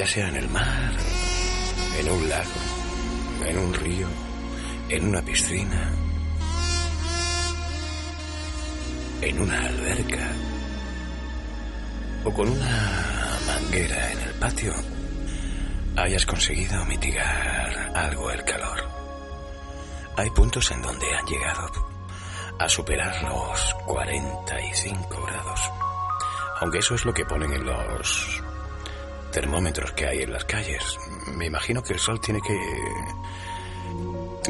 ya sea en el mar, en un lago, en un río, en una piscina, en una alberca o con una manguera en el patio, hayas conseguido mitigar algo el calor. Hay puntos en donde han llegado a superar los 45 grados. Aunque eso es lo que ponen en los termómetros que hay en las calles. Me imagino que el sol tiene que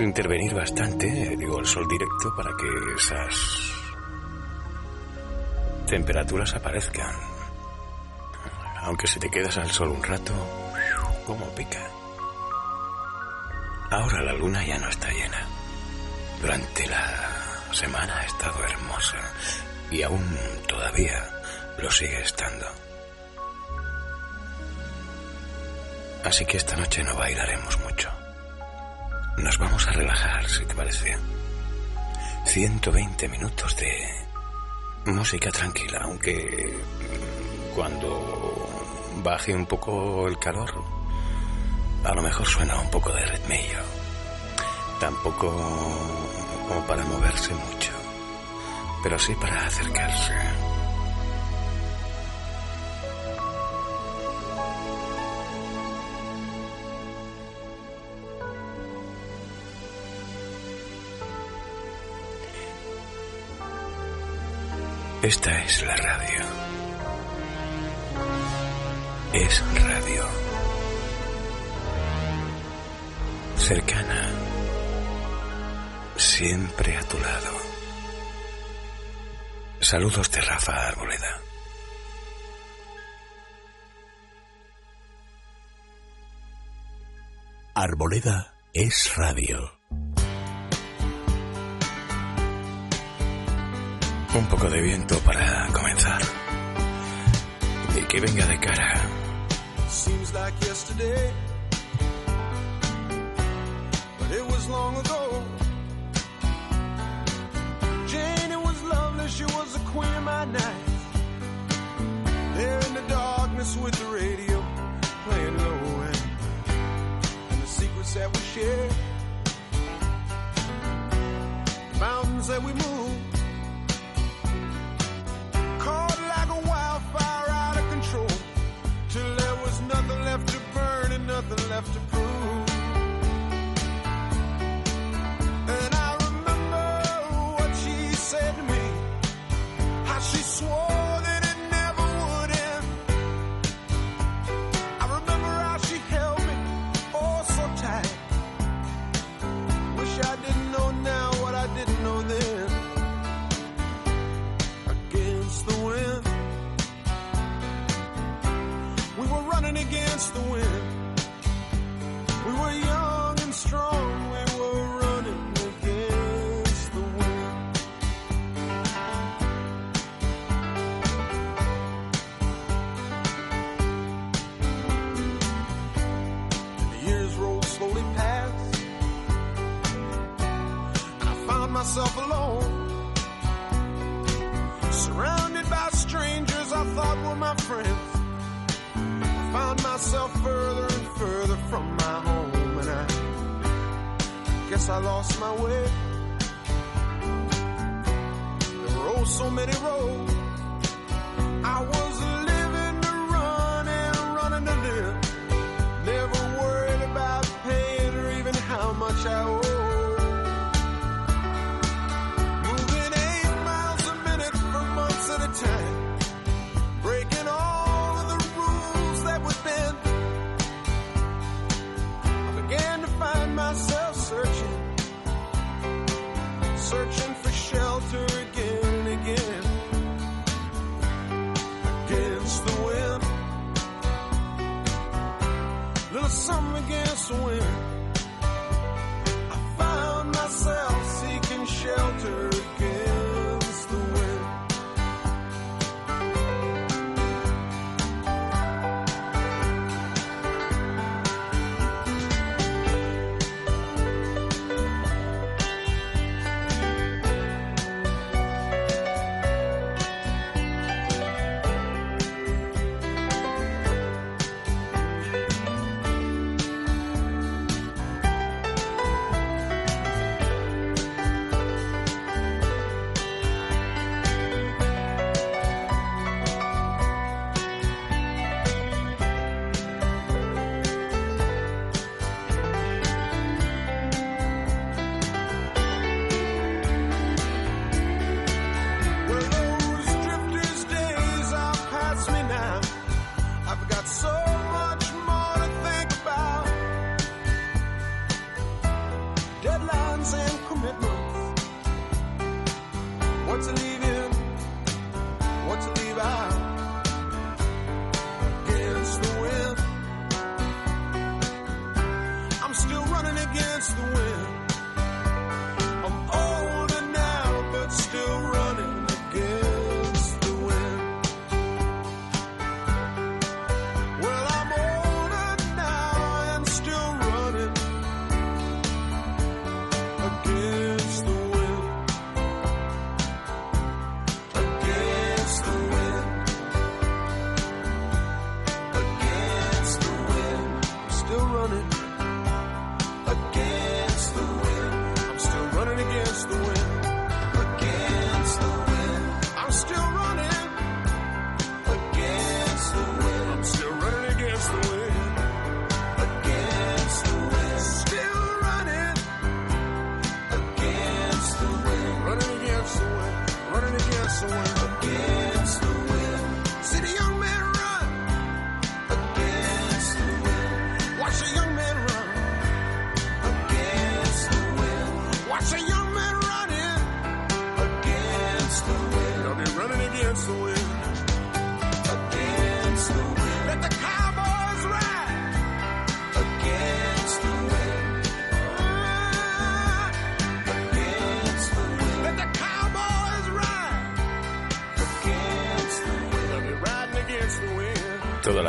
intervenir bastante, digo, el sol directo, para que esas temperaturas aparezcan. Aunque si te quedas al sol un rato, como pica. Ahora la luna ya no está llena. Durante la semana ha estado hermosa y aún todavía lo sigue estando. Así que esta noche no bailaremos mucho. Nos vamos a relajar, si te parece. 120 minutos de música tranquila, aunque cuando baje un poco el calor, a lo mejor suena un poco de ritmillo. Tampoco como para moverse mucho, pero sí para acercarse. Esta es la radio. Es radio. Cercana. Siempre a tu lado. Saludos de Rafa Arboleda. Arboleda es radio. Un poco de viento para comenzar. Y que venga de cara. Seems like yesterday, but it was long ago. Jane, it was lovely, she was the queen of my night. There in the darkness with the radio playing low and, and the secrets that we shared, mountains that we moved. Nothing left to prove. And I remember what she said to me. How she swore that it never would end. I remember how she held me oh so tight. Wish I didn't know now what I didn't know then against the wind. We were running against the wind.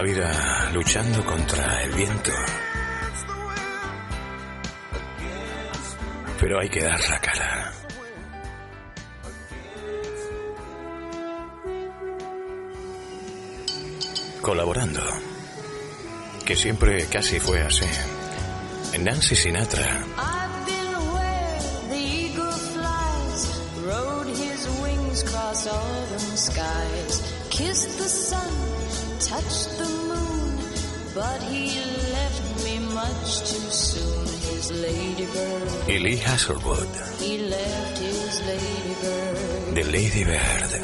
vida luchando contra el viento. Pero hay que dar la cara. Colaborando. Que siempre casi fue así. Nancy Sinatra. Elijah Hasselwood. De Lady Bird.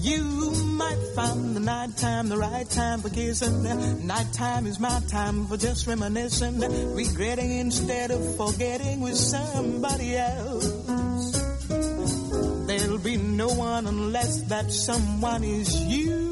You might find the night time the right time for kissing. Nighttime is my time for just reminiscing. Regretting instead of forgetting with somebody else. There'll be no one unless that someone is you.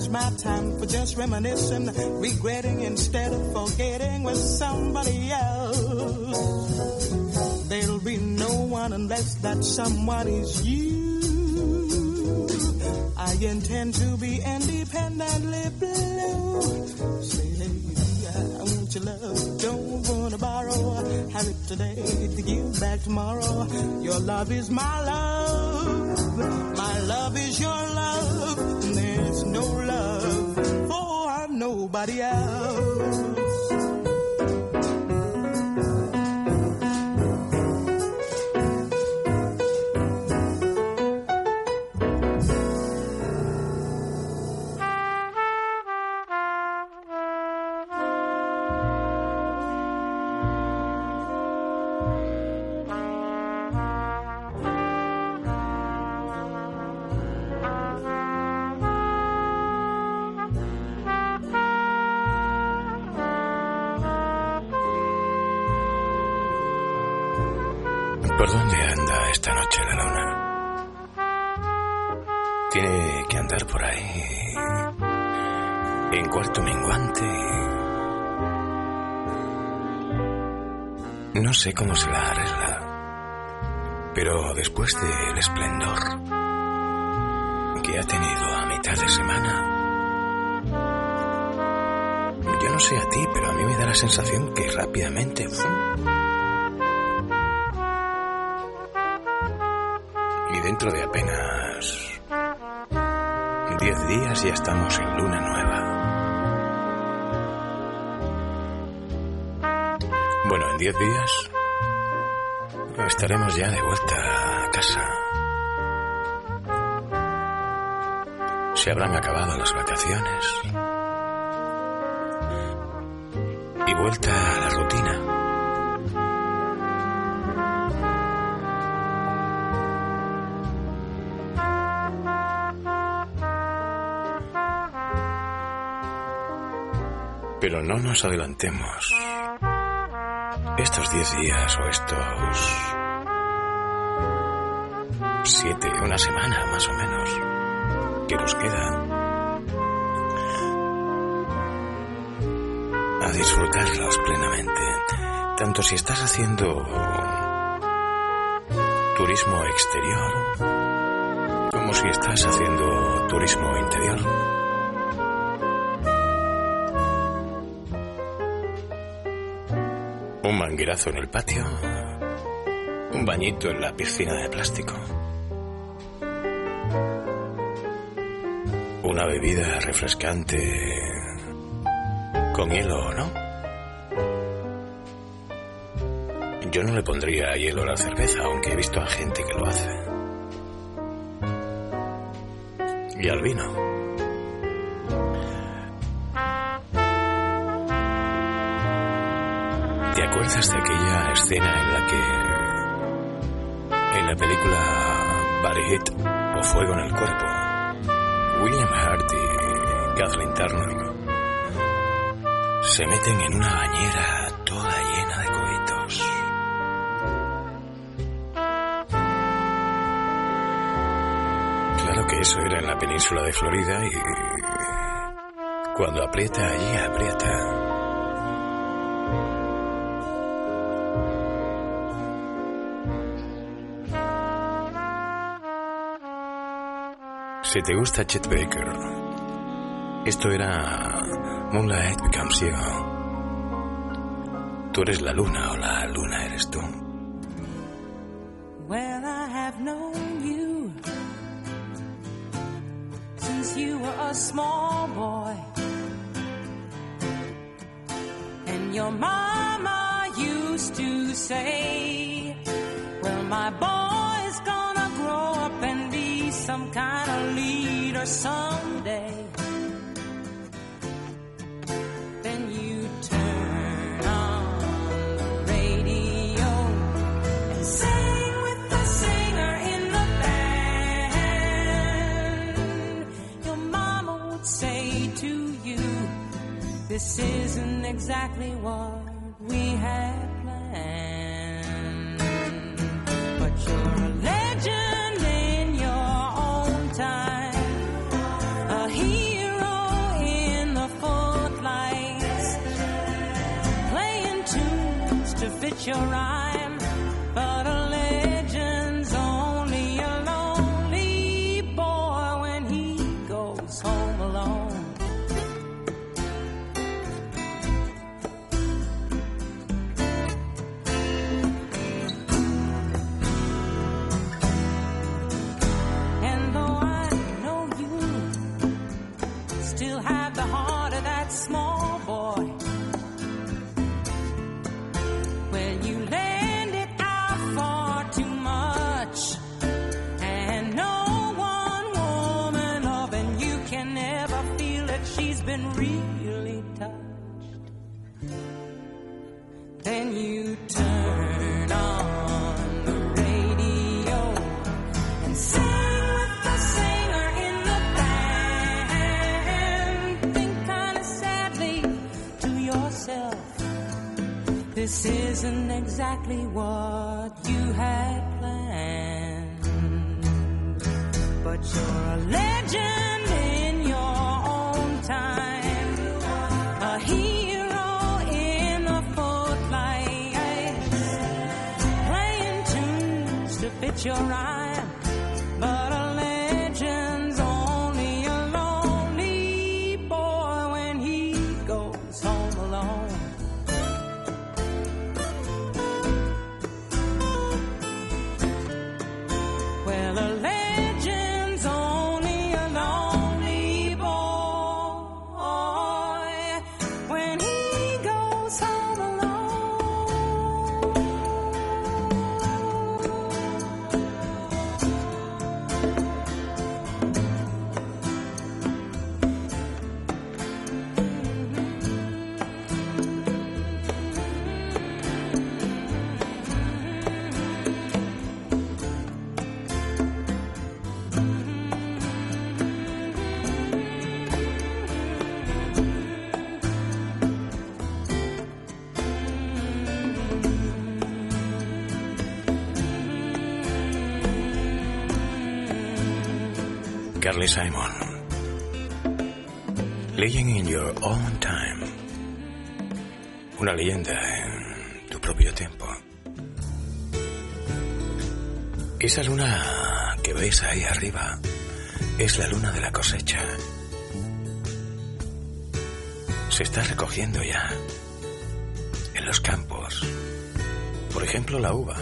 Is my time for just reminiscing, regretting instead of forgetting with somebody else. There'll be no one unless that someone is you. I intend to be independently blue. Say, I want your love, don't wanna borrow. Have it today to give back tomorrow. Your love is my love, No sé cómo se la arregla. Pero después del esplendor que ha tenido a mitad de semana. Yo no sé a ti, pero a mí me da la sensación que rápidamente y dentro de apenas 10 días ya estamos en luna nueva. Bueno, en 10 días estaremos ya de vuelta a casa. Se habrán acabado las vacaciones y vuelta a la rutina. Pero no nos adelantemos. Estos diez días o estos siete, una semana más o menos, que nos queda, a disfrutarlos plenamente. Tanto si estás haciendo turismo exterior, como si estás haciendo turismo interior. Manguerazo en el patio, un bañito en la piscina de plástico, una bebida refrescante con hielo o no. Yo no le pondría hielo a la cerveza, aunque he visto a gente que lo hace. Y al vino. Acuerdas de aquella escena en la que en la película Body Hit o Fuego en el Cuerpo, William Hart y Kathleen Turner se meten en una bañera toda llena de coitos? Claro que eso era en la península de Florida y cuando aprieta allí aprieta. Si te gusta Chet Baker, esto era Moonlight Becomes You. Tú eres la luna o la luna eres tú. Isn't exactly what Carly Simon. Living in your own time. Una leyenda en tu propio tiempo. Esa luna que ves ahí arriba es la luna de la cosecha. Se está recogiendo ya en los campos. Por ejemplo, la uva.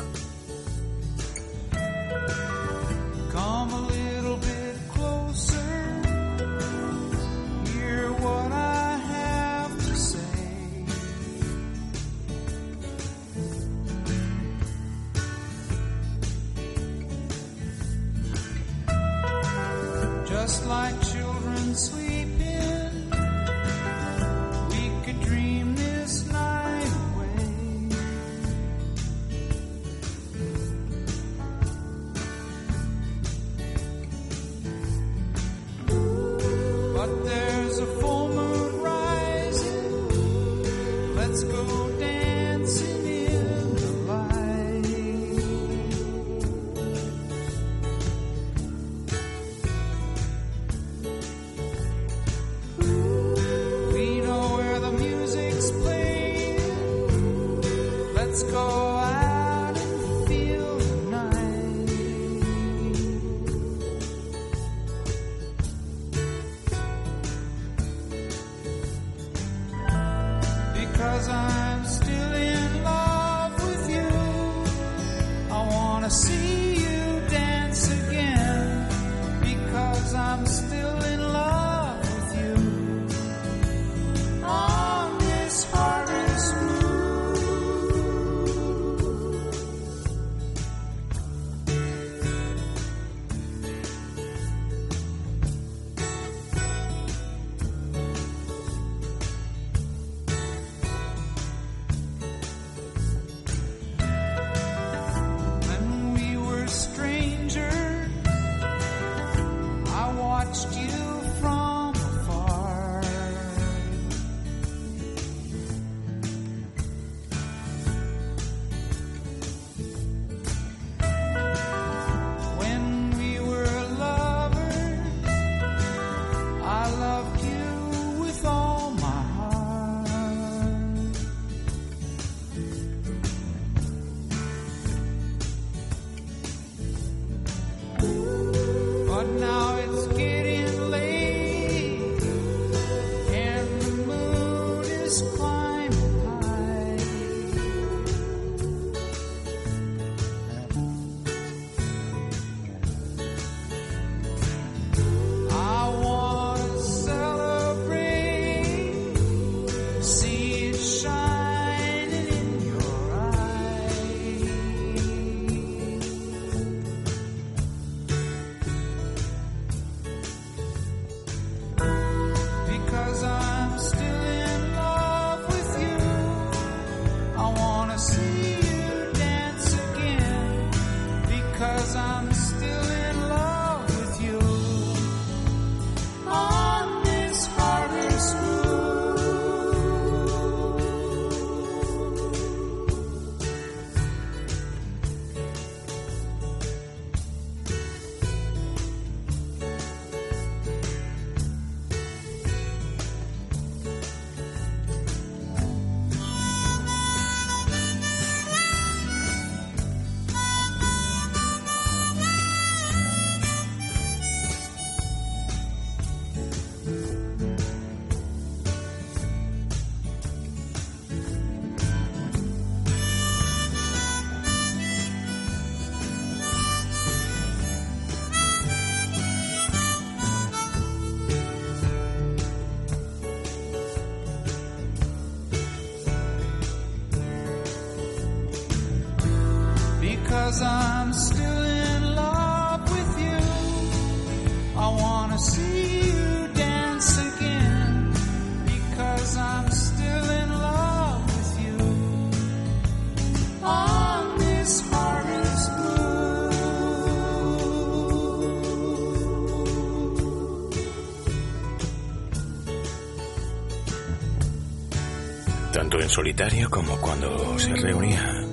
como cuando se reunía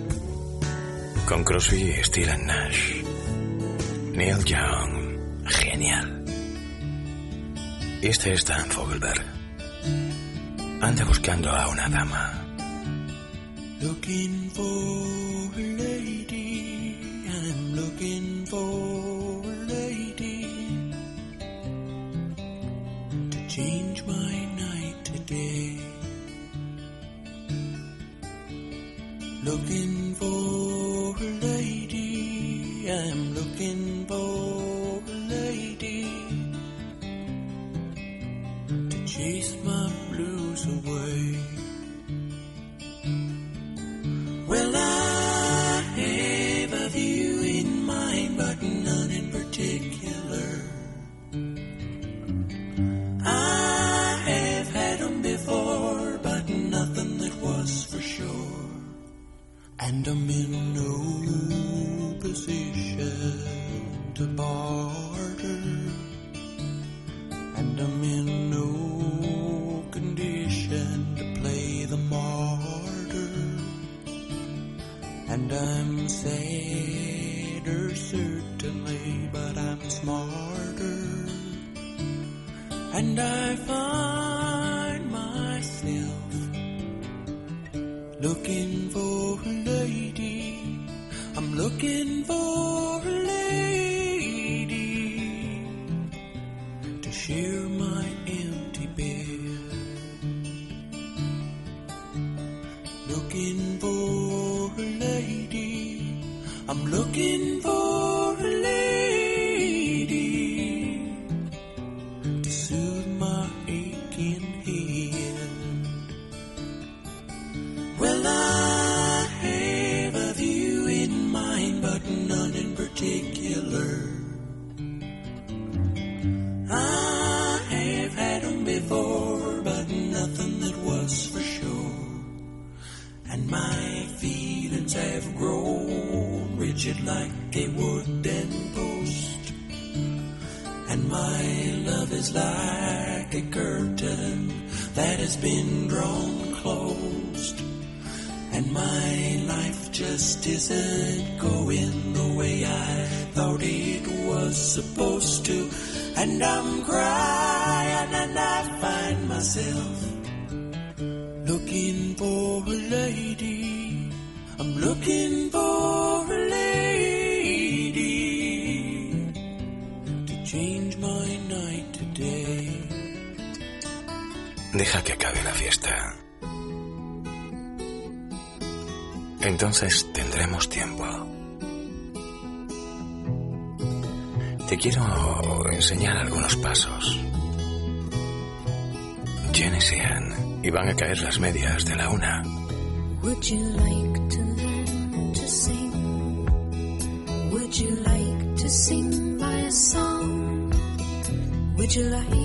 con Crosby, Steele Nash, Neil Young, genial. Este es Dan Fogelberg. Anda buscando a una dama. Looking for a lady, I'm looking for a lady to change my night today. Looking for a lady, I'm looking quiero enseñar algunos pasos. Janice y Anne iban a caer las medias de la una. Would you like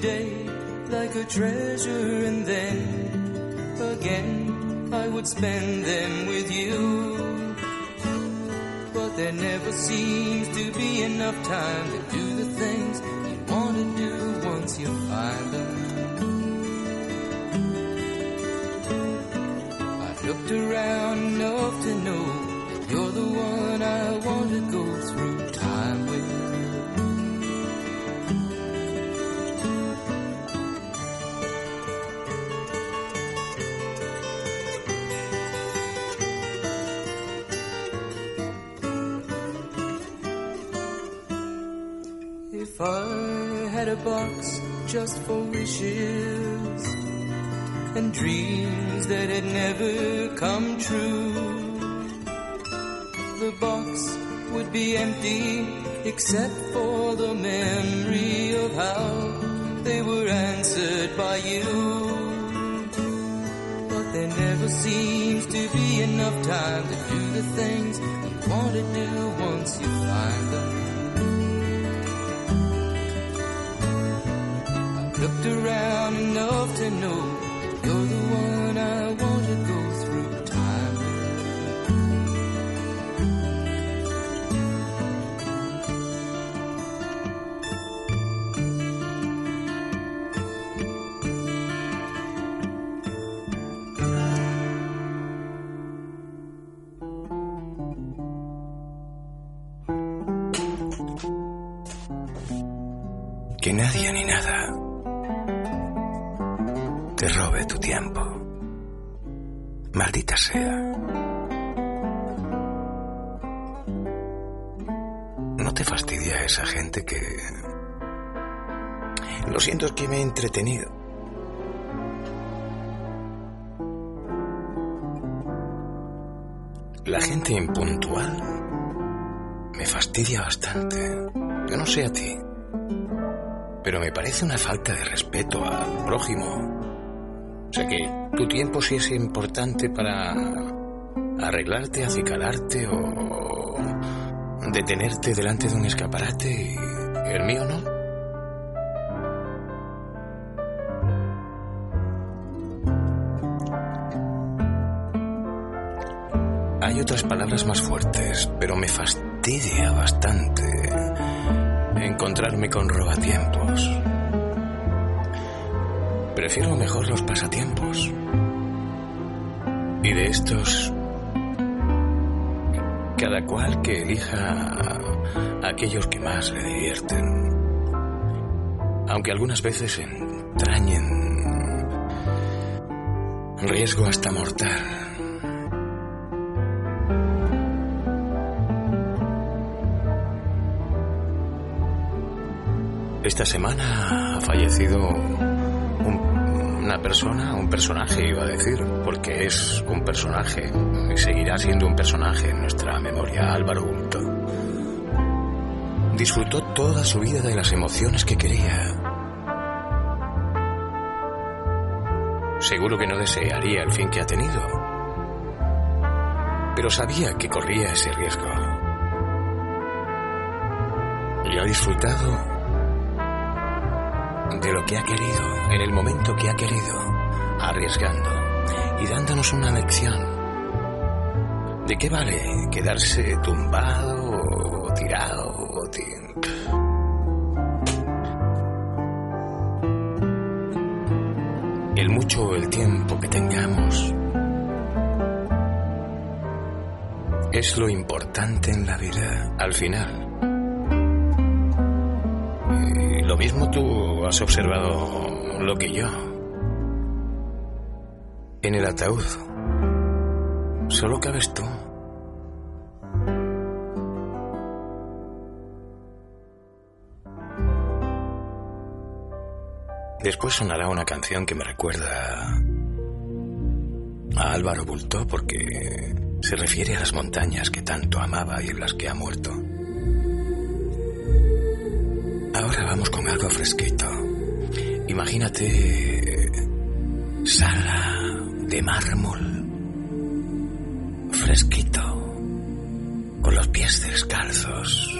day like a treasure and then again I would spend them with you. But there never seems to be enough time to except for nadie ni nada te robe tu tiempo. Maldita sea. ¿No te fastidia esa gente que... Lo siento, es que me he entretenido. La gente impuntual me fastidia bastante. Yo no sé a ti, pero me parece una falta de respeto al prójimo. Sé que tu tiempo sí es importante para arreglarte, acicalarte o detenerte delante de un escaparate y el mío no. Hay otras palabras más fuertes, pero me fastidia bastante encontrarme con robatiempos. Prefiero mejor los pasatiempos. Y de estos, cada cual que elija aquellos que más le divierten. Aunque algunas veces entrañen riesgo hasta mortal. Esta semana ha fallecido un- una persona, un personaje iba a decir, porque es un personaje y seguirá siendo un personaje en nuestra memoria, Álvaro Bulto. Disfrutó toda su vida de las emociones que quería. Seguro que no desearía el fin que ha tenido, pero sabía que corría ese riesgo. Y ha disfrutado de lo que ha querido, en el momento que ha querido, arriesgando y dándonos una lección. ¿De qué vale quedarse tumbado o tirado o El mucho o el tiempo que tengamos es lo importante en la vida, al final. Y lo mismo tú has observado lo que yo. En el ataúd solo cabes tú. Después sonará una canción que me recuerda a Álvaro Bultó porque se refiere a las montañas que tanto amaba y en las que ha muerto. Ahora vamos con algo fresquito. Imagínate sala de mármol, fresquito, con los pies descalzos.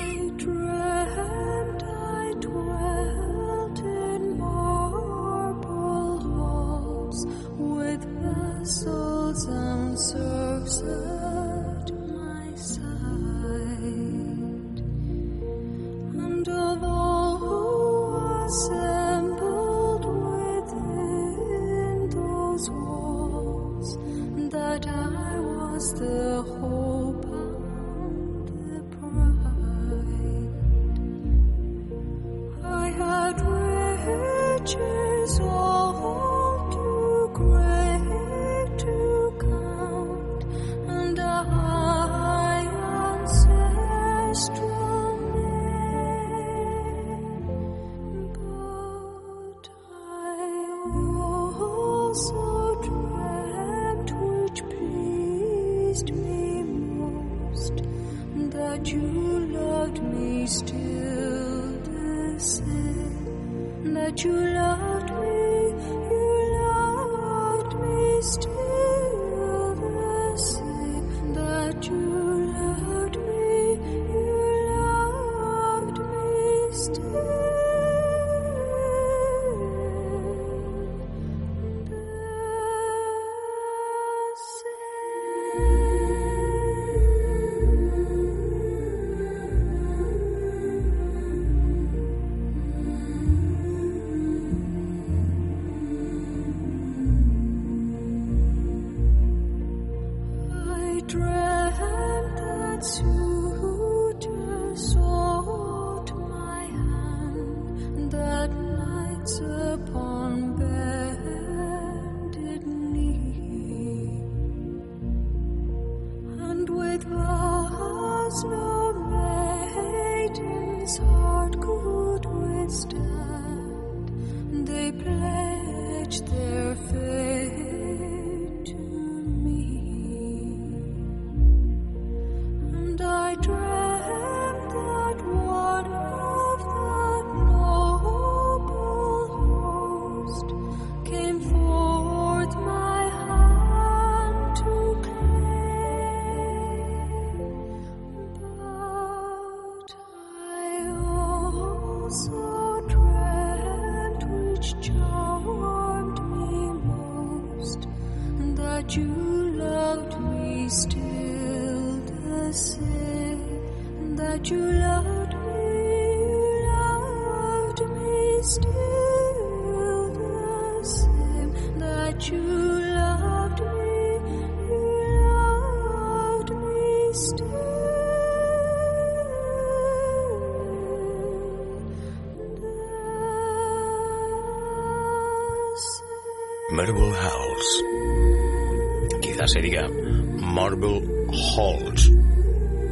Se diga Marble Halls,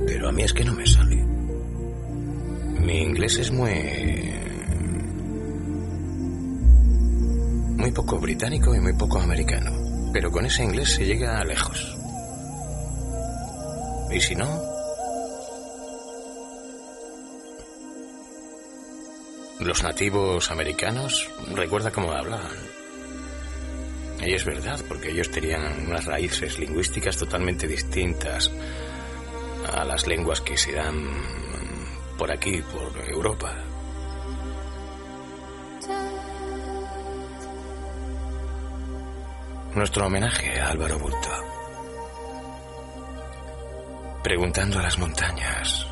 pero a mí es que no me sale. Mi inglés es muy... muy poco británico y muy poco americano, pero con ese inglés se llega a lejos. Y si no... Los nativos americanos, recuerda cómo hablaban. Y es verdad, porque ellos tenían unas raíces lingüísticas totalmente distintas a las lenguas que se dan por aquí, por Europa. Nuestro homenaje a Álvaro Bulto. Preguntando a las montañas.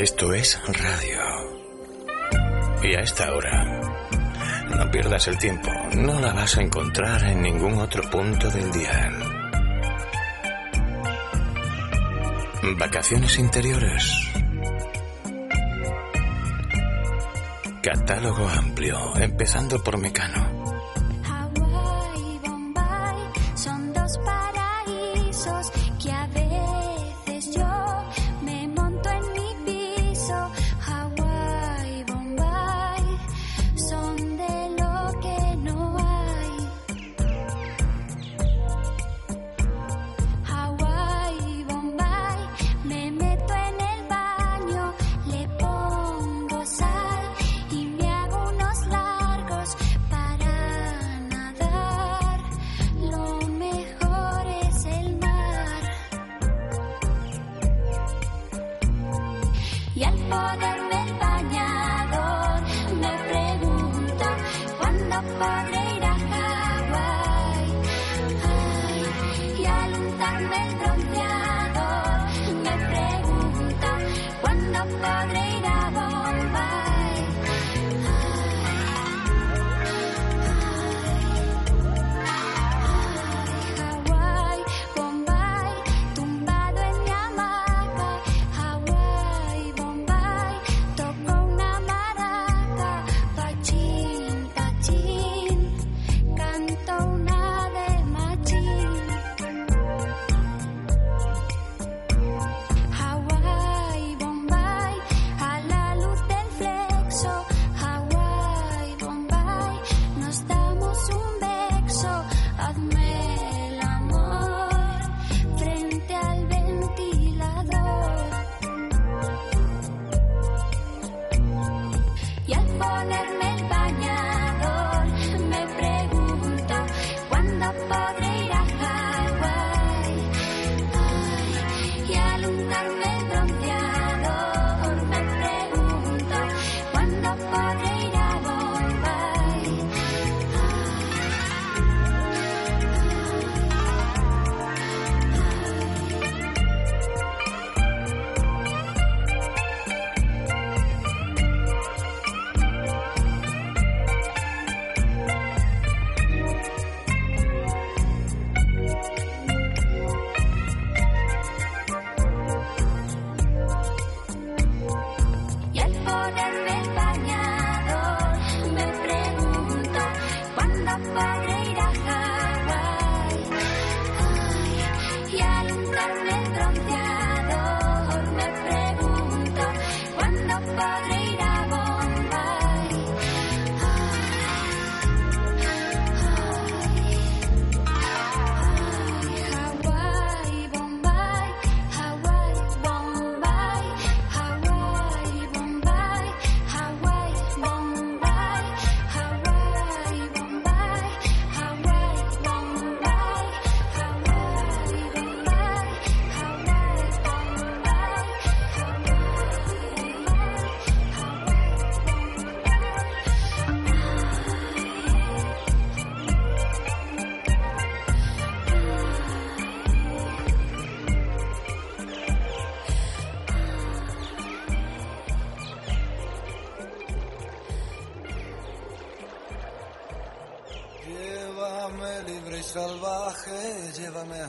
Esto es radio. Y a esta hora, no pierdas el tiempo, no la vas a encontrar en ningún otro punto del día. Vacaciones interiores. Catálogo amplio, empezando por Mecano.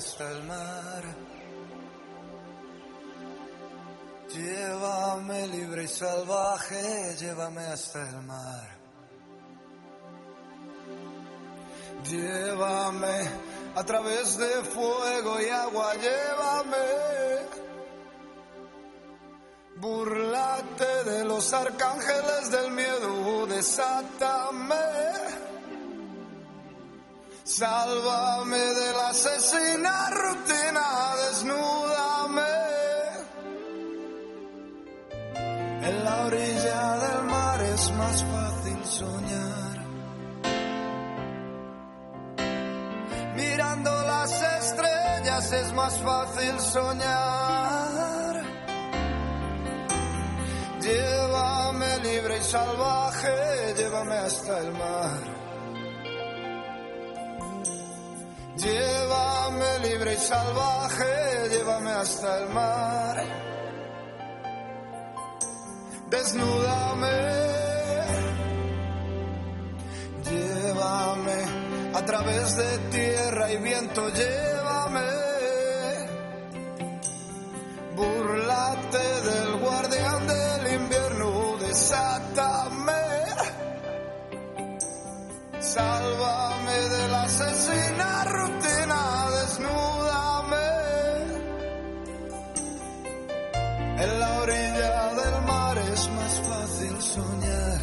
hasta el mar. Llévame libre y salvaje, llévame hasta el mar. Llévame a través de fuego y agua, llévame. Burlate de los arcángeles del miedo, desátame. Sálvame de la asesina rutina, desnúdame. En la orilla del mar es más fácil soñar. Mirando las estrellas es más fácil soñar. Llévame libre y salvaje, llévame hasta el mar. Llévame libre y salvaje, llévame hasta el mar. Desnúdame, llévame a través de tierra y viento, llévame. Burlate de sálvame de la asesina rutina, desnúdame en la orilla del mar es más fácil soñar.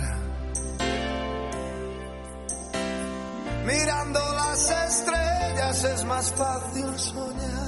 Mirando las estrellas es más fácil soñar.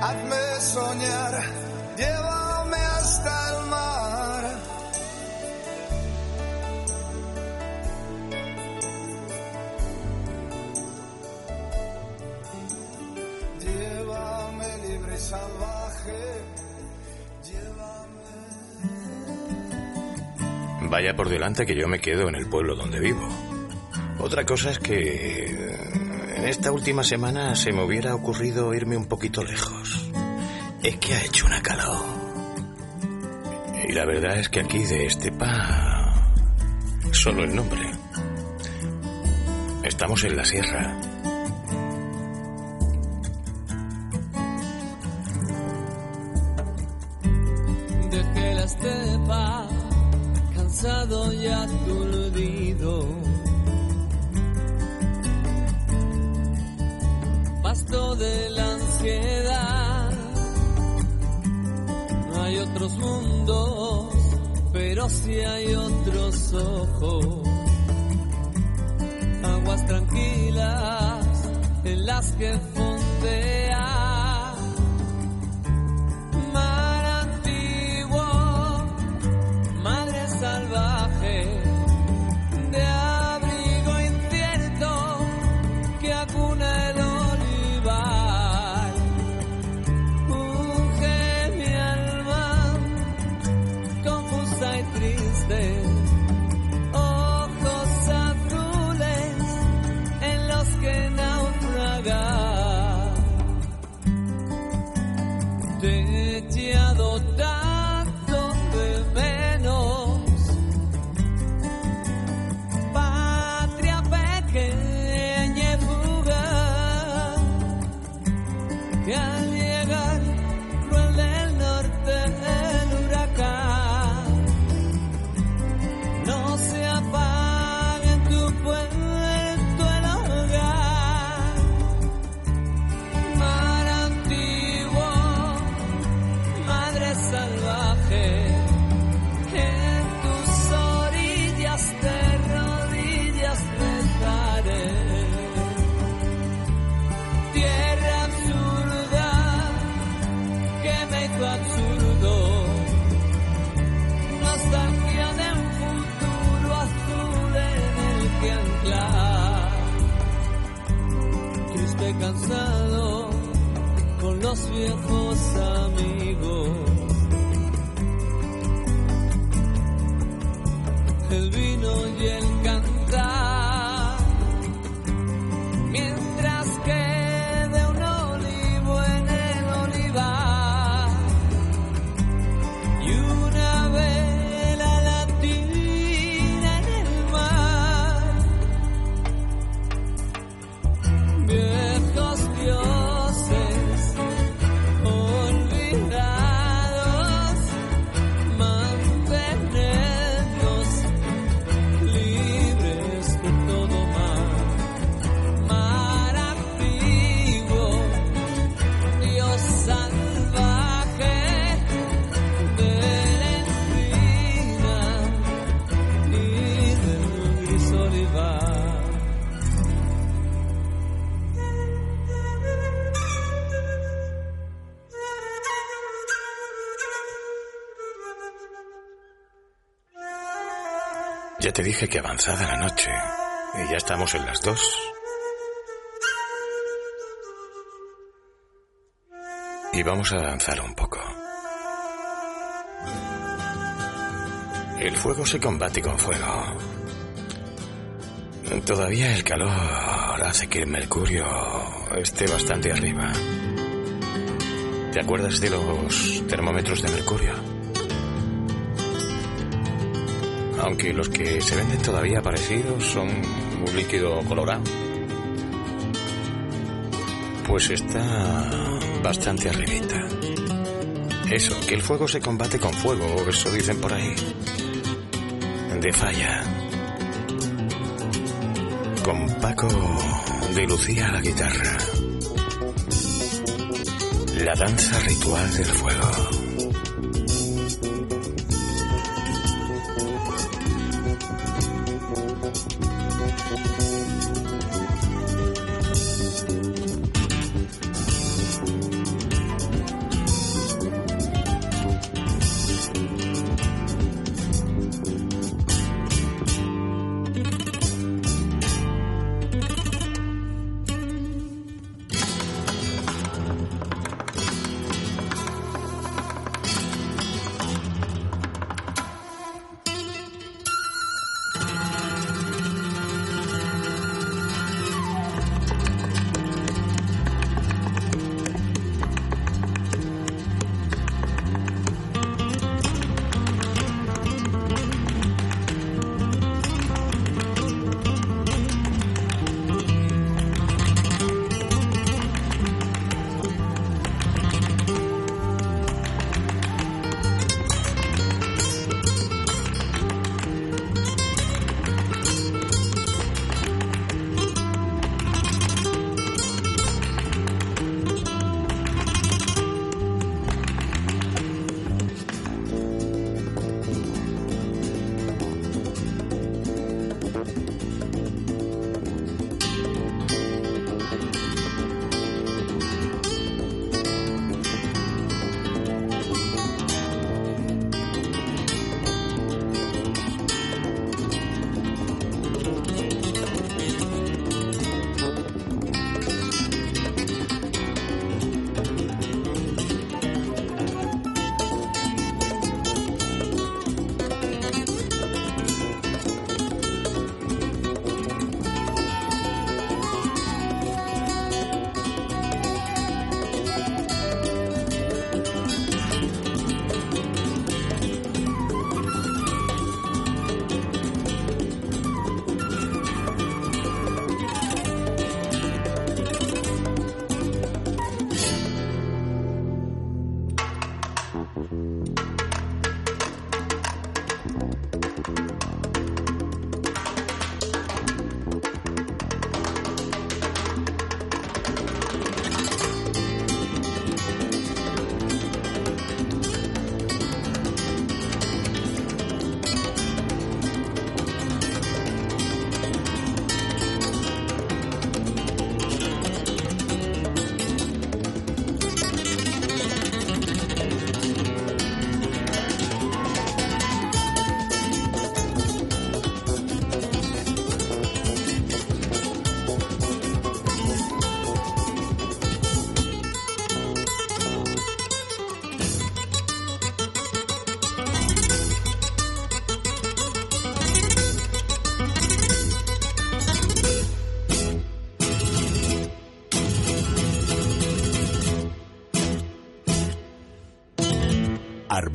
Hazme soñar, llévame hasta el mar. Llévame libre salvaje, llévame. Vaya por delante que yo me quedo en el pueblo donde vivo. Otra cosa es que en esta última semana se me hubiera ocurrido irme un poquito lejos. Es que ha hecho una calor. Y la verdad es que aquí de Estepa solo el nombre. Estamos en la sierra. Ojos. Ya te dije que avanzada la noche. Y ya estamos en las dos. Y vamos a avanzar un poco. El fuego se combate con fuego. Todavía el calor hace que el mercurio esté bastante arriba. ¿Te acuerdas de los termómetros de mercurio? Aunque los que se venden todavía parecidos son un líquido colorado. Pues está bastante arribita. Eso, que el fuego se combate con fuego, eso dicen por ahí. De falla. Con Paco de Lucía a la guitarra. La danza ritual del fuego.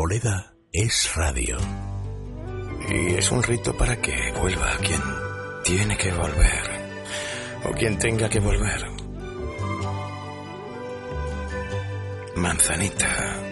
Arboleda es radio. Y es un rito para que vuelva quien tiene que volver o quien tenga que volver. Manzanita.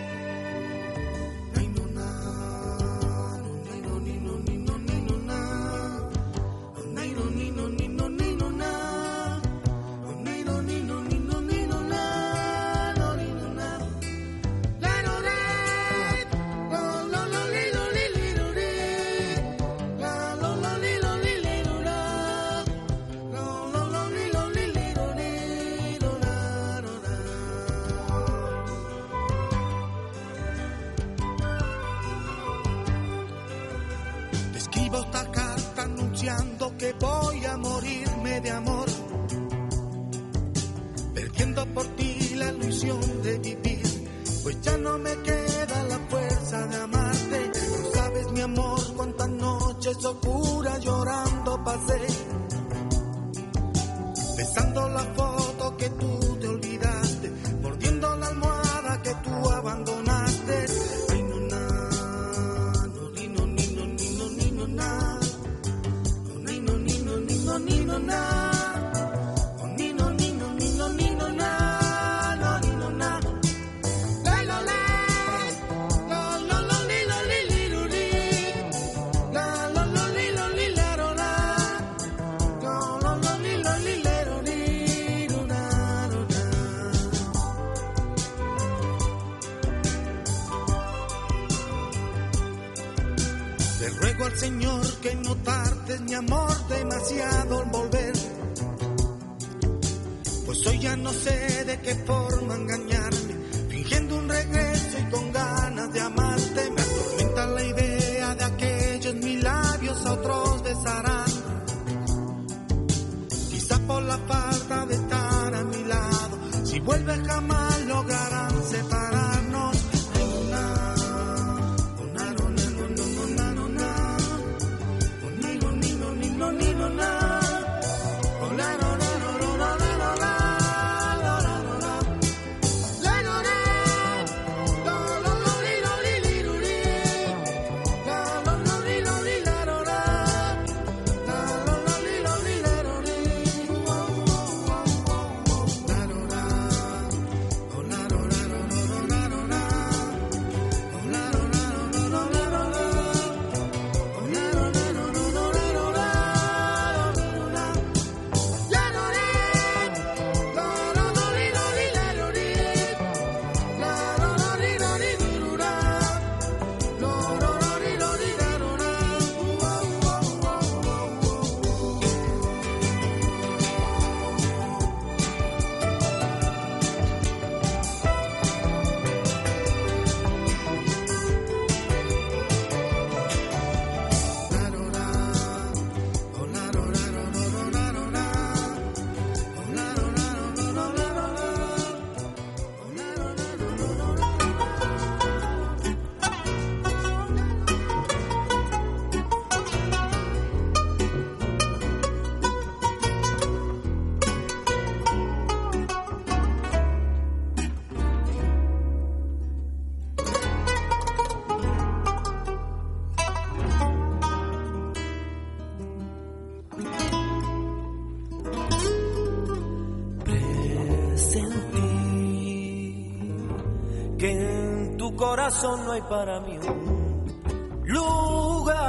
no hay para mí un lugar.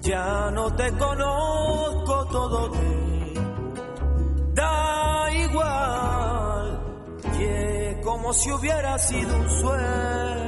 Ya no te conozco todo te da igual. Que como si hubiera sido un sueño.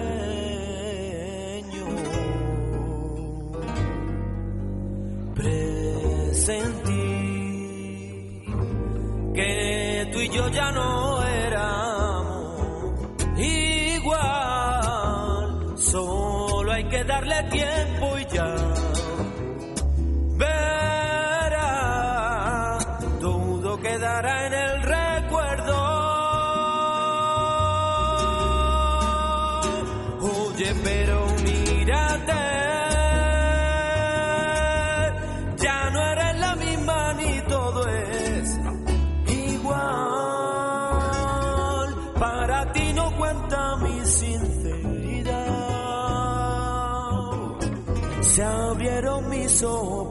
Abrieron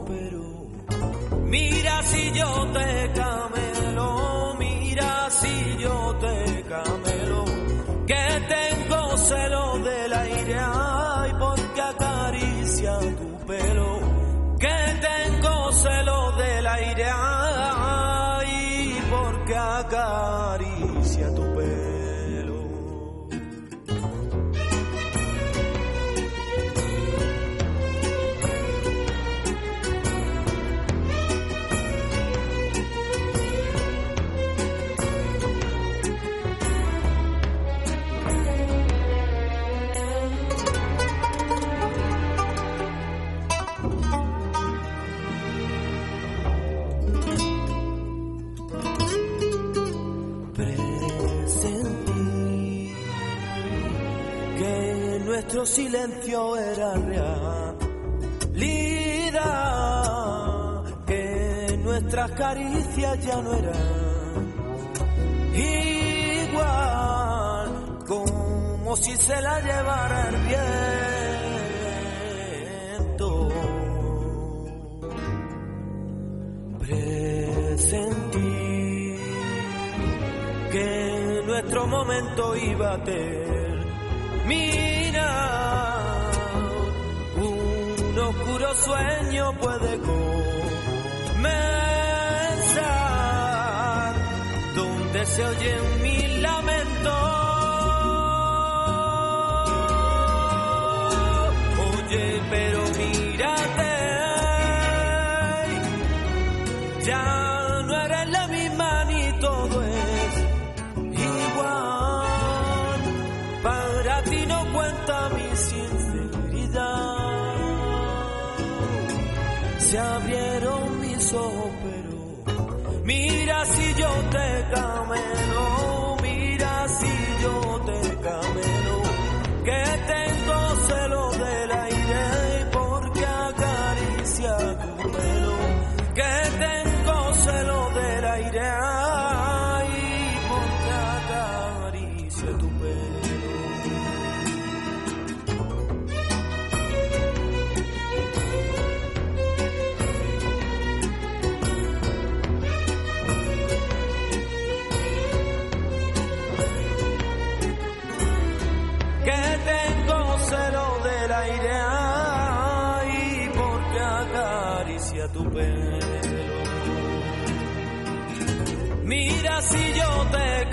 caricias ya no eran igual, como si se la llevara el viento. Presentí que nuestro momento iba a terminar. Un oscuro sueño puede se oyen mil lamentos. Oye, pero mírate, ya no eres la misma ni todo es igual. Para ti no cuenta mi sinceridad. Se abrieron mis ojos, mira si yo te camelo,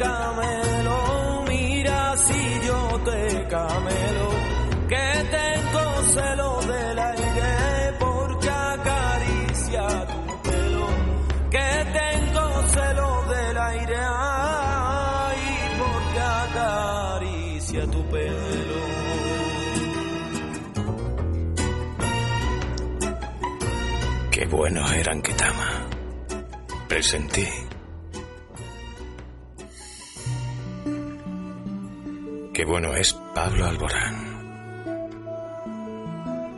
camelo, mira si yo te camelo, que tengo celo del aire porque acaricia tu pelo, que tengo celo del aire ay, porque acaricia tu pelo. Qué buenos eran Ketama. Presentí. Bueno es Pablo Alborán.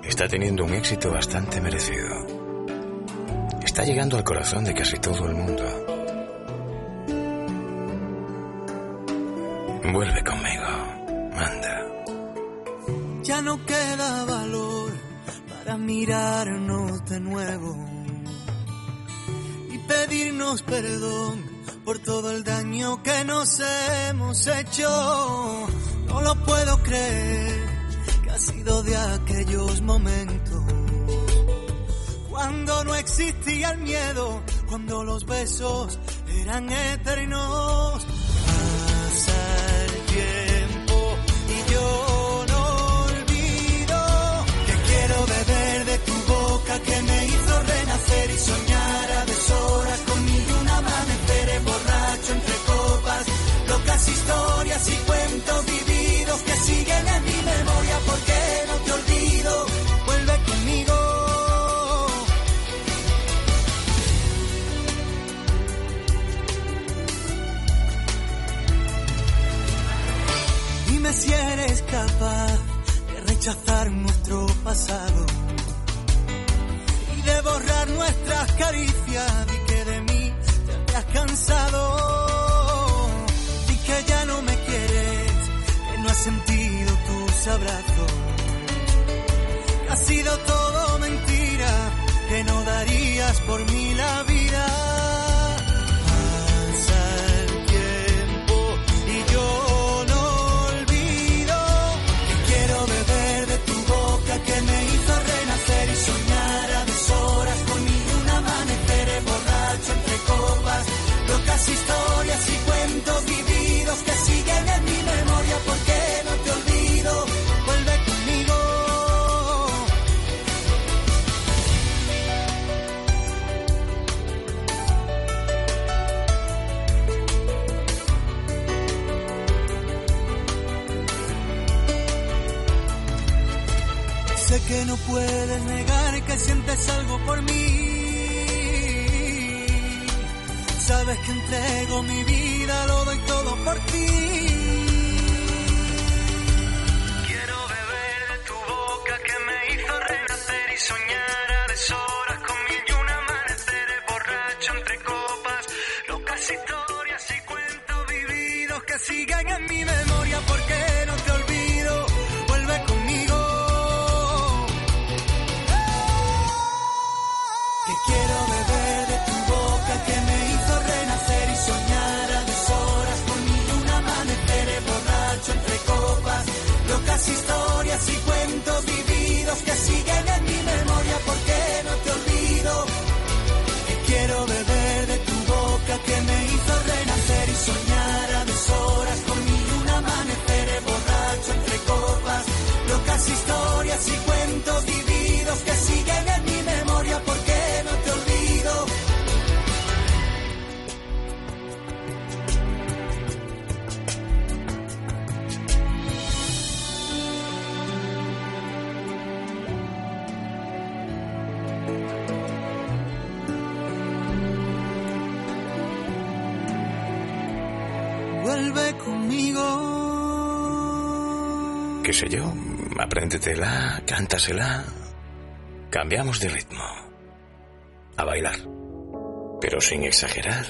Está teniendo un éxito bastante merecido. Está llegando al corazón de casi todo el mundo. Vuelve conmigo. Manda. Ya no queda valor para mirarnos de nuevo y pedirnos perdón por todo el daño que nos hemos hecho. No lo puedo creer que ha sido de aquellos momentos cuando no existía el miedo, cuando los besos eran eternos. y de borrar nuestras caricias. Di que de mí te has cansado, di que ya no me quieres, que no has sentido tus abrazos. Que ha sido todo mentira, que no darías por mí la vida. Que no puedes negar que sientes algo por mí. Sabes que entrego mi vida, lo doy todo por ti. Quiero beber de tu boca que me hizo renacer y soñar. así puede Apréndetela, cántasela. Cambiamos de ritmo. A bailar. Pero sin exagerar.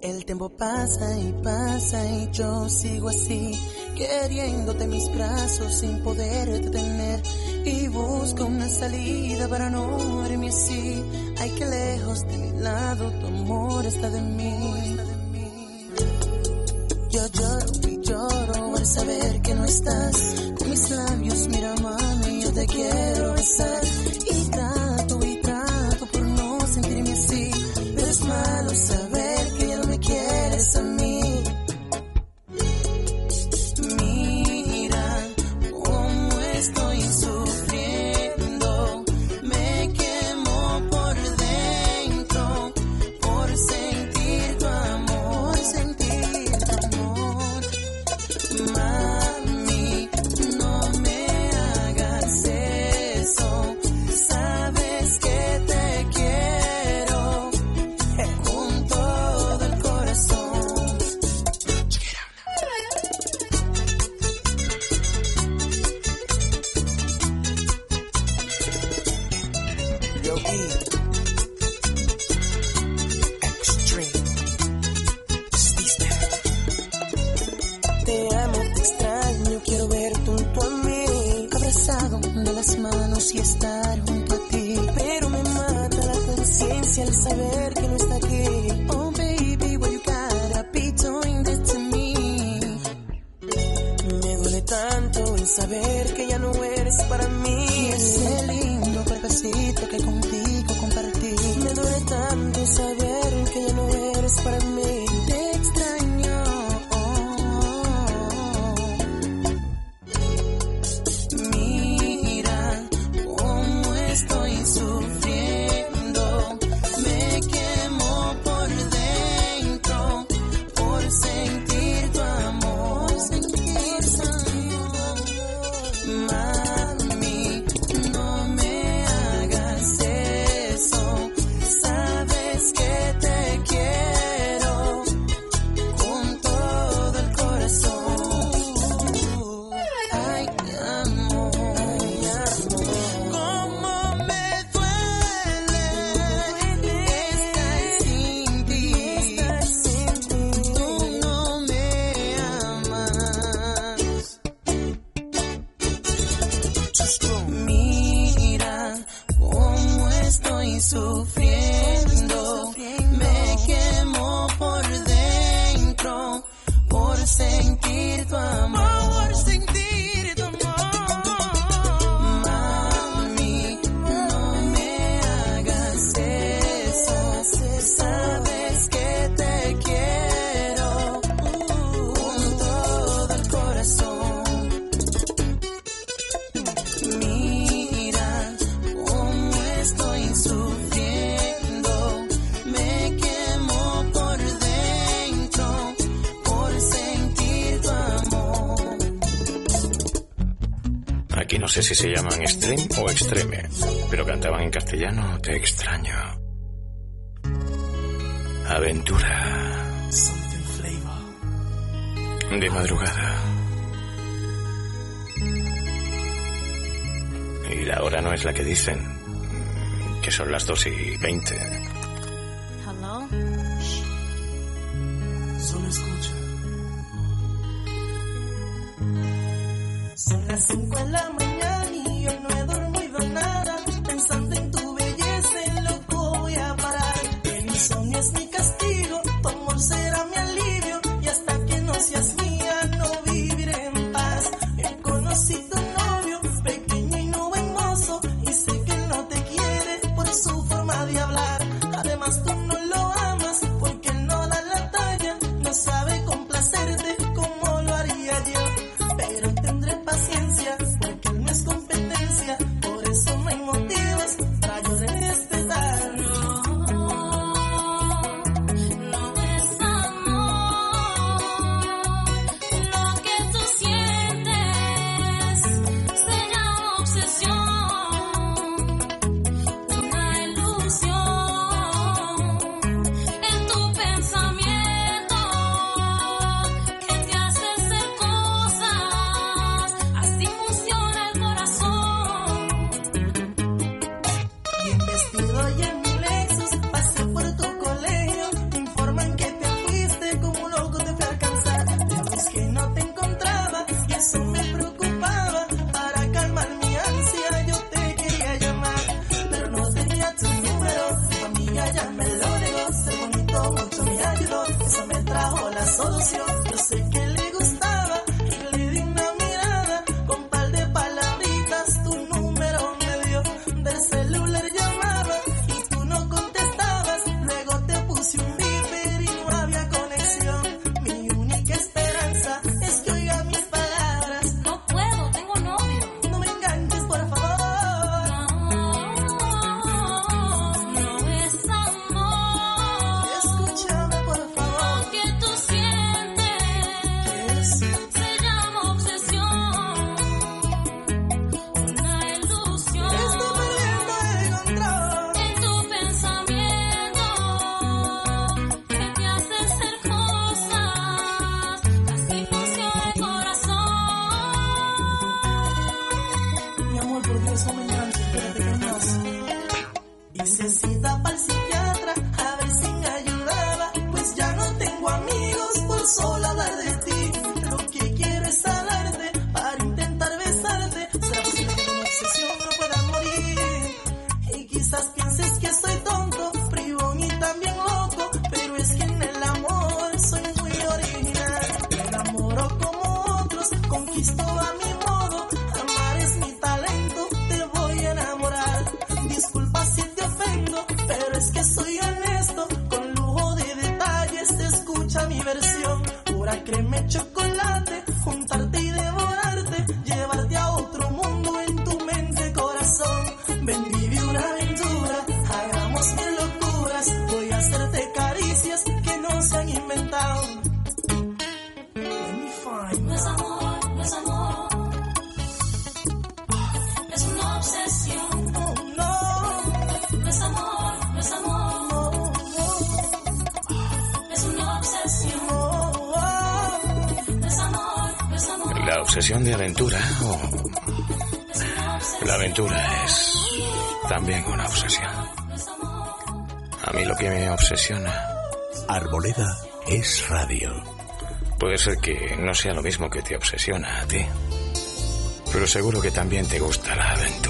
El tiempo pasa y pasa y yo sigo así, queriéndote mis brazos sin poder detener. Y busco una salida para no morirme así. Hay que lejos de mi lado, tu amor está de mí. Yo lloro y lloro al saber que no estás mis labios, mira mami, yo te quiero besar. si se llaman Extreme o Extreme, pero cantaban en castellano Te extraño. Aventura. De madrugada. Y la hora no es la que dicen, que son las 2 y 20. sesión de aventura o... La aventura es también una obsesión. A mí lo que me obsesiona... Arboleda es radio. Puede ser que no sea lo mismo que te obsesiona a ti. Pero seguro que también te gusta la aventura.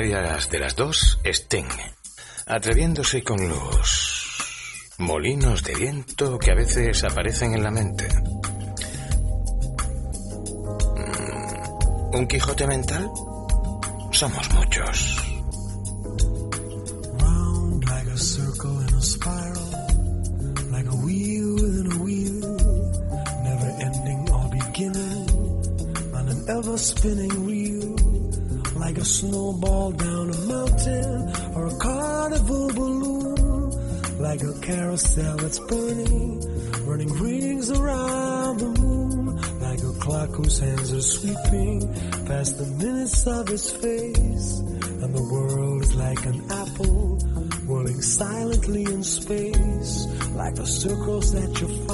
medias de las dos, Sting, atreviéndose con los molinos de viento que a veces aparecen en la mente. Mm, ¿Un Quijote mental? Somos muchos. like the circles that you're.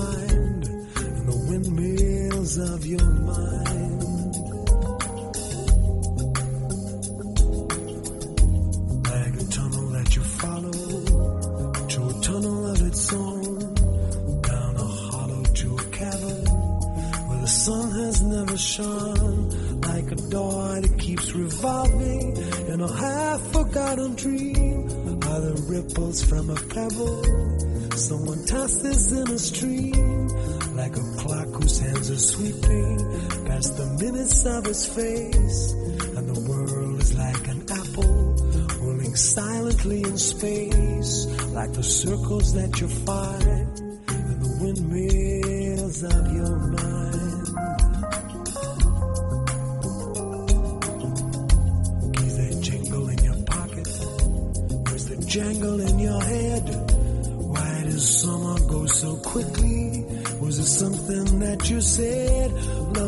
another's face, and the world is like an apple rolling silently in space, like the circles that you find in the windmills of your mind. Is there jingle in your pocket, words that jangle in your head. Why does summer go so quickly? Was it something that you said?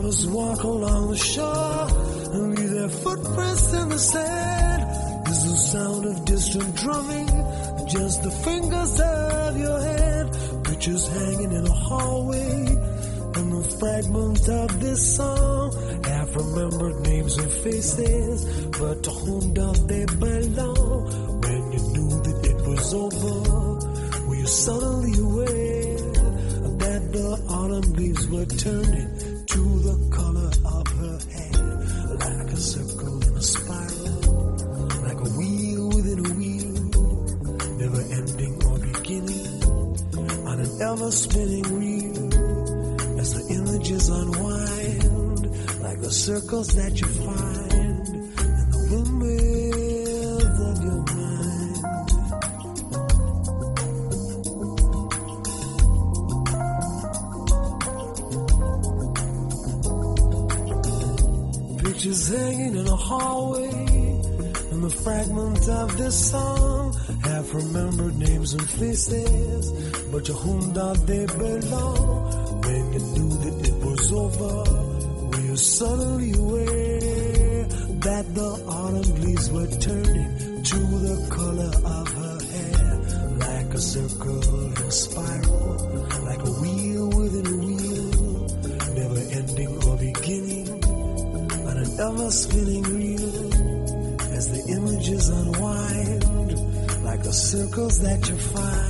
lovers walk along the shore and leave their footprints in the sand. Is the sound of distant drumming just the fingers of your hand? Pictures hanging in a hallway and the fragments of this song. have remembered names and faces, but to whom do they belong? When you knew that it was over, were you suddenly aware that the autumn leaves were turning? a circle in a spiral, like a wheel within a wheel, never ending or beginning, on an ever spinning reel, as the images unwind, like the circles that you find hallway and the fragments of this song have remembered names and faces, but to whom do they belong? When you knew that it was over, were you suddenly aware that the autumn leaves were turning to the color of her hair, like a circle in a spiral, like a wheel within a wheel, never ending or beginning, but an ever spinning circles that you find.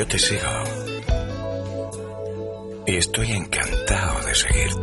Yo te sigo. Y estoy encantado de seguirte.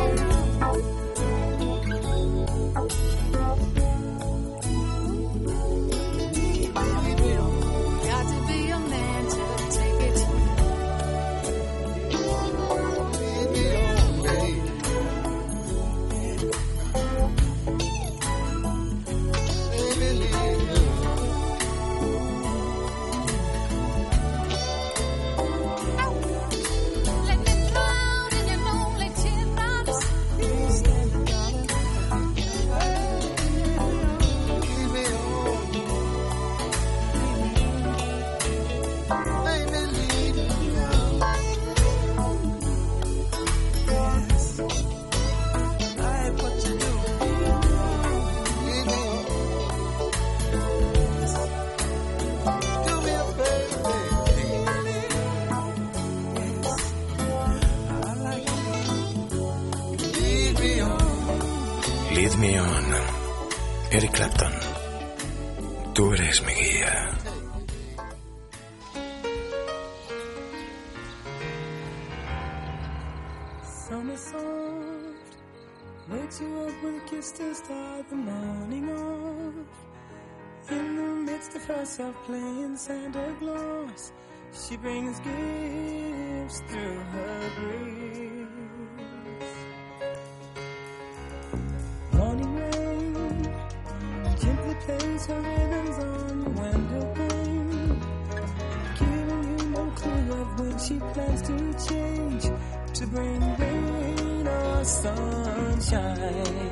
Bye. herself playing Santa Claus. She brings gifts through her grace. Morning rain gently plays her rhythms on your window pane, giving you no clue of when she plans to change to bring rain or sunshine.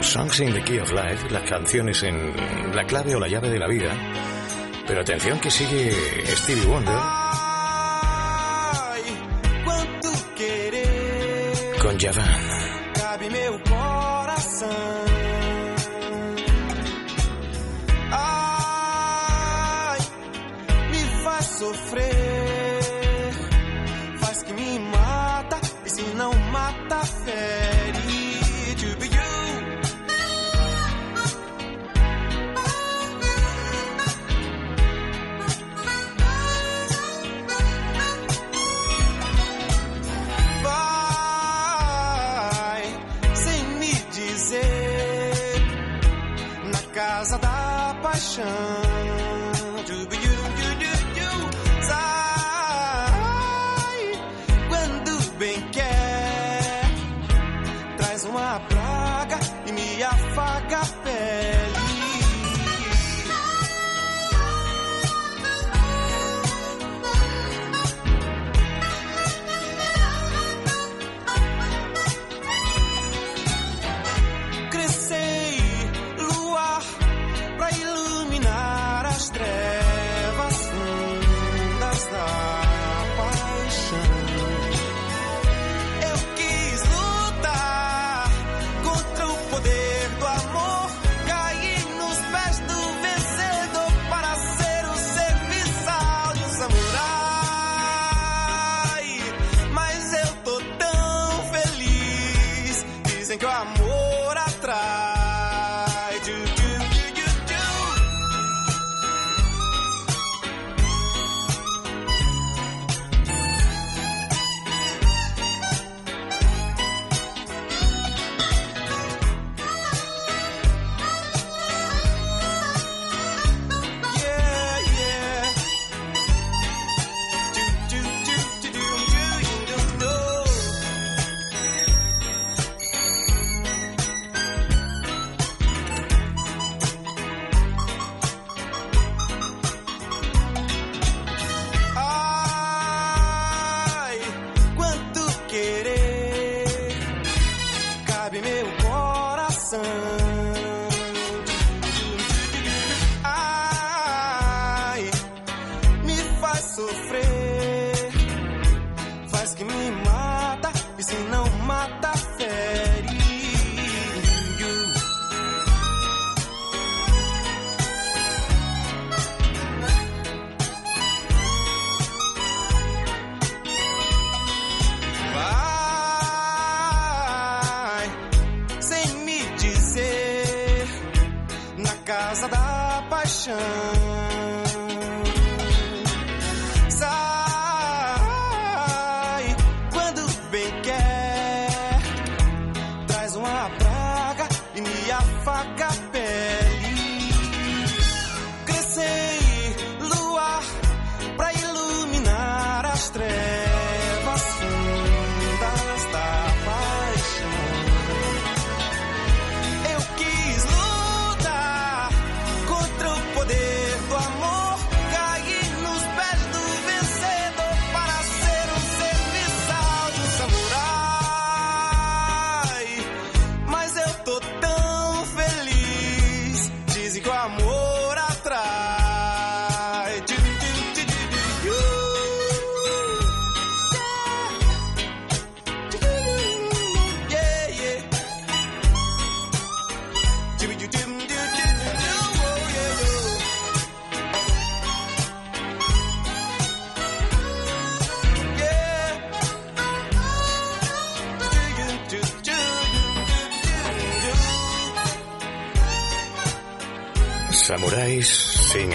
Songs in the Key of Life, las canciones en la clave o la llave de la vida. Pero atención que sigue Stevie Wonder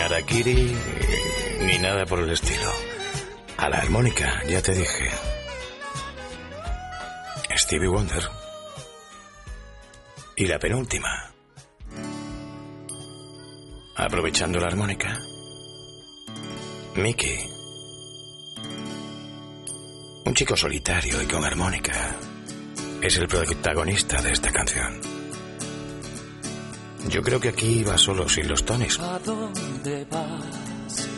sin Arakiri ni nada por el estilo. A la armónica, ya te dije. Stevie Wonder. Y la penúltima. Aprovechando la armónica. Mickey. Un chico solitario y con armónica. Es el protagonista de esta canción. Yo creo que aquí iba solo sin los tones. ¿A dónde vas?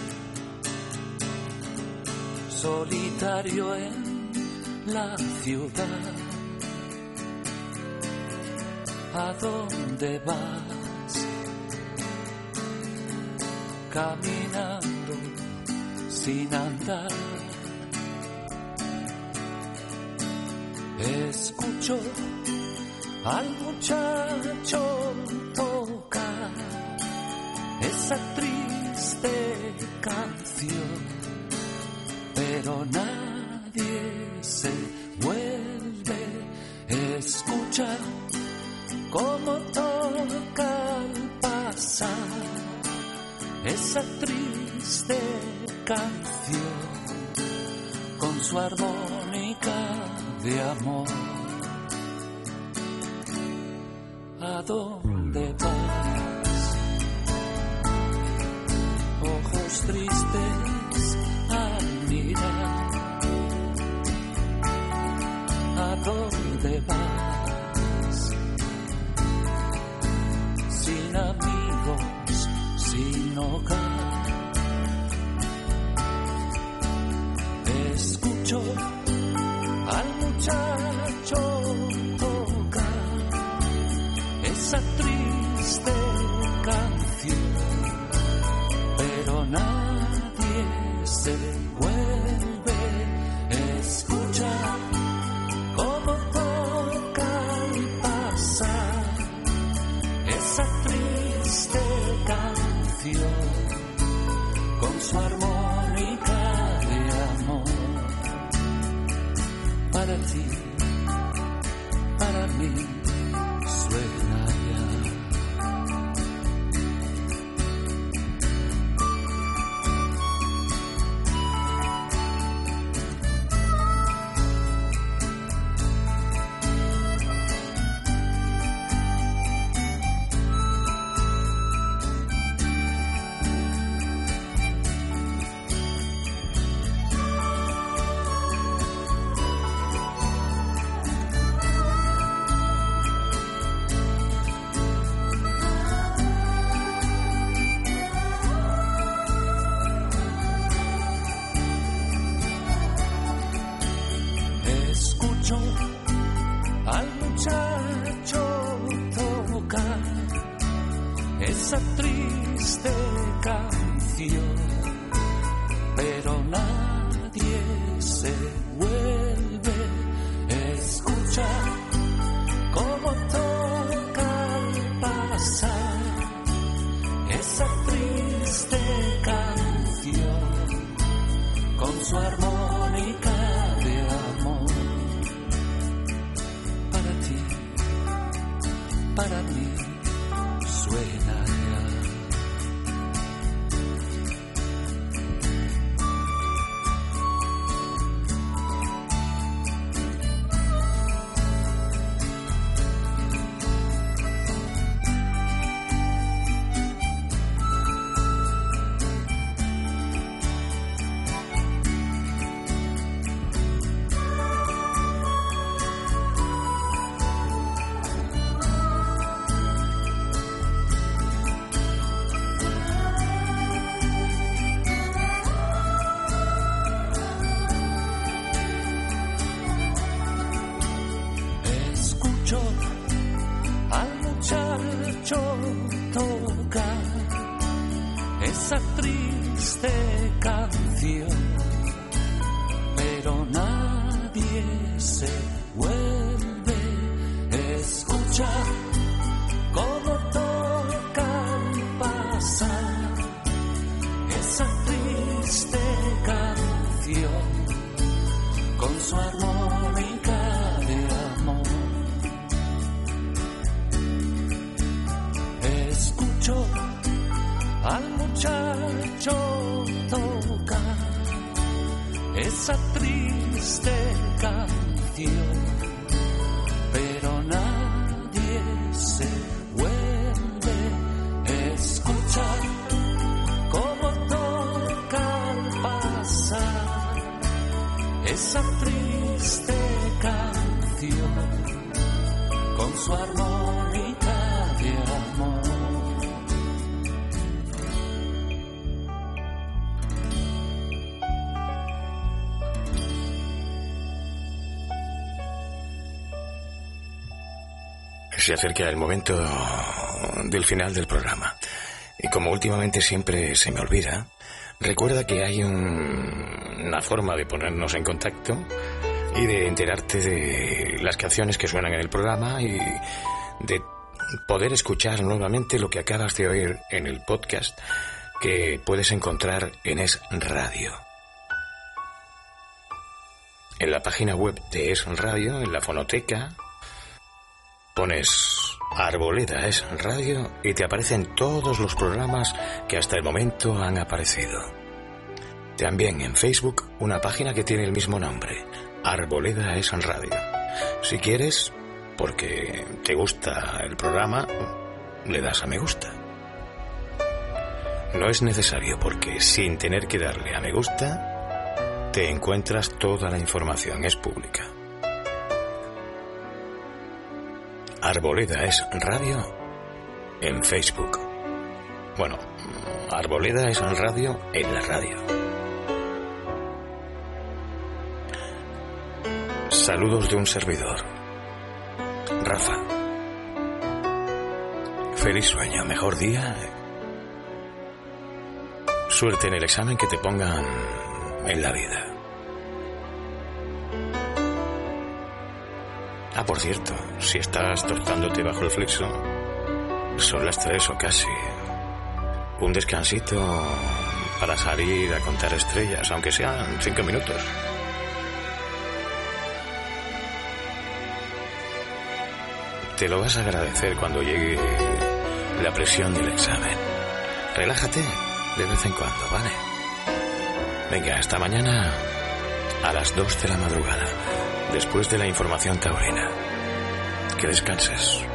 Solitario en la ciudad. ¿A dónde vas? Caminando sin andar. Escucho al muchacho Ojos tristes al. ¿A dónde vas? Se acerca el momento del final del programa. Y como últimamente siempre se me olvida, recuerda que hay un- una forma de ponernos en contacto y de enterarte de las canciones que suenan en el programa y de poder escuchar nuevamente lo que acabas de oír en el podcast que puedes encontrar en Es Radio. En la página web de Es Radio, en la fonoteca, pones Arboleda es Radio y te aparecen todos los programas que hasta el momento han aparecido. También en Facebook una página que tiene el mismo nombre, Arboleda es Radio. Si quieres, porque te gusta el programa, le das a me gusta. No es necesario porque sin tener que darle a me gusta, te encuentras toda la información, es pública. Arboleda es radio en Facebook. Bueno, Arboleda es radio en la radio. Saludos de un servidor. Rafa. Feliz sueño, mejor día. Suerte en el examen que te pongan en la vida. Ah, por cierto, si estás tostándote bajo el flexo, son las tres o casi. Un descansito para salir a contar estrellas, aunque sean cinco minutos. Te lo vas a agradecer cuando llegue la presión del examen. Relájate de vez en cuando, ¿vale? Venga, hasta mañana a las dos de la madrugada, después de la información taurina. Que descanses.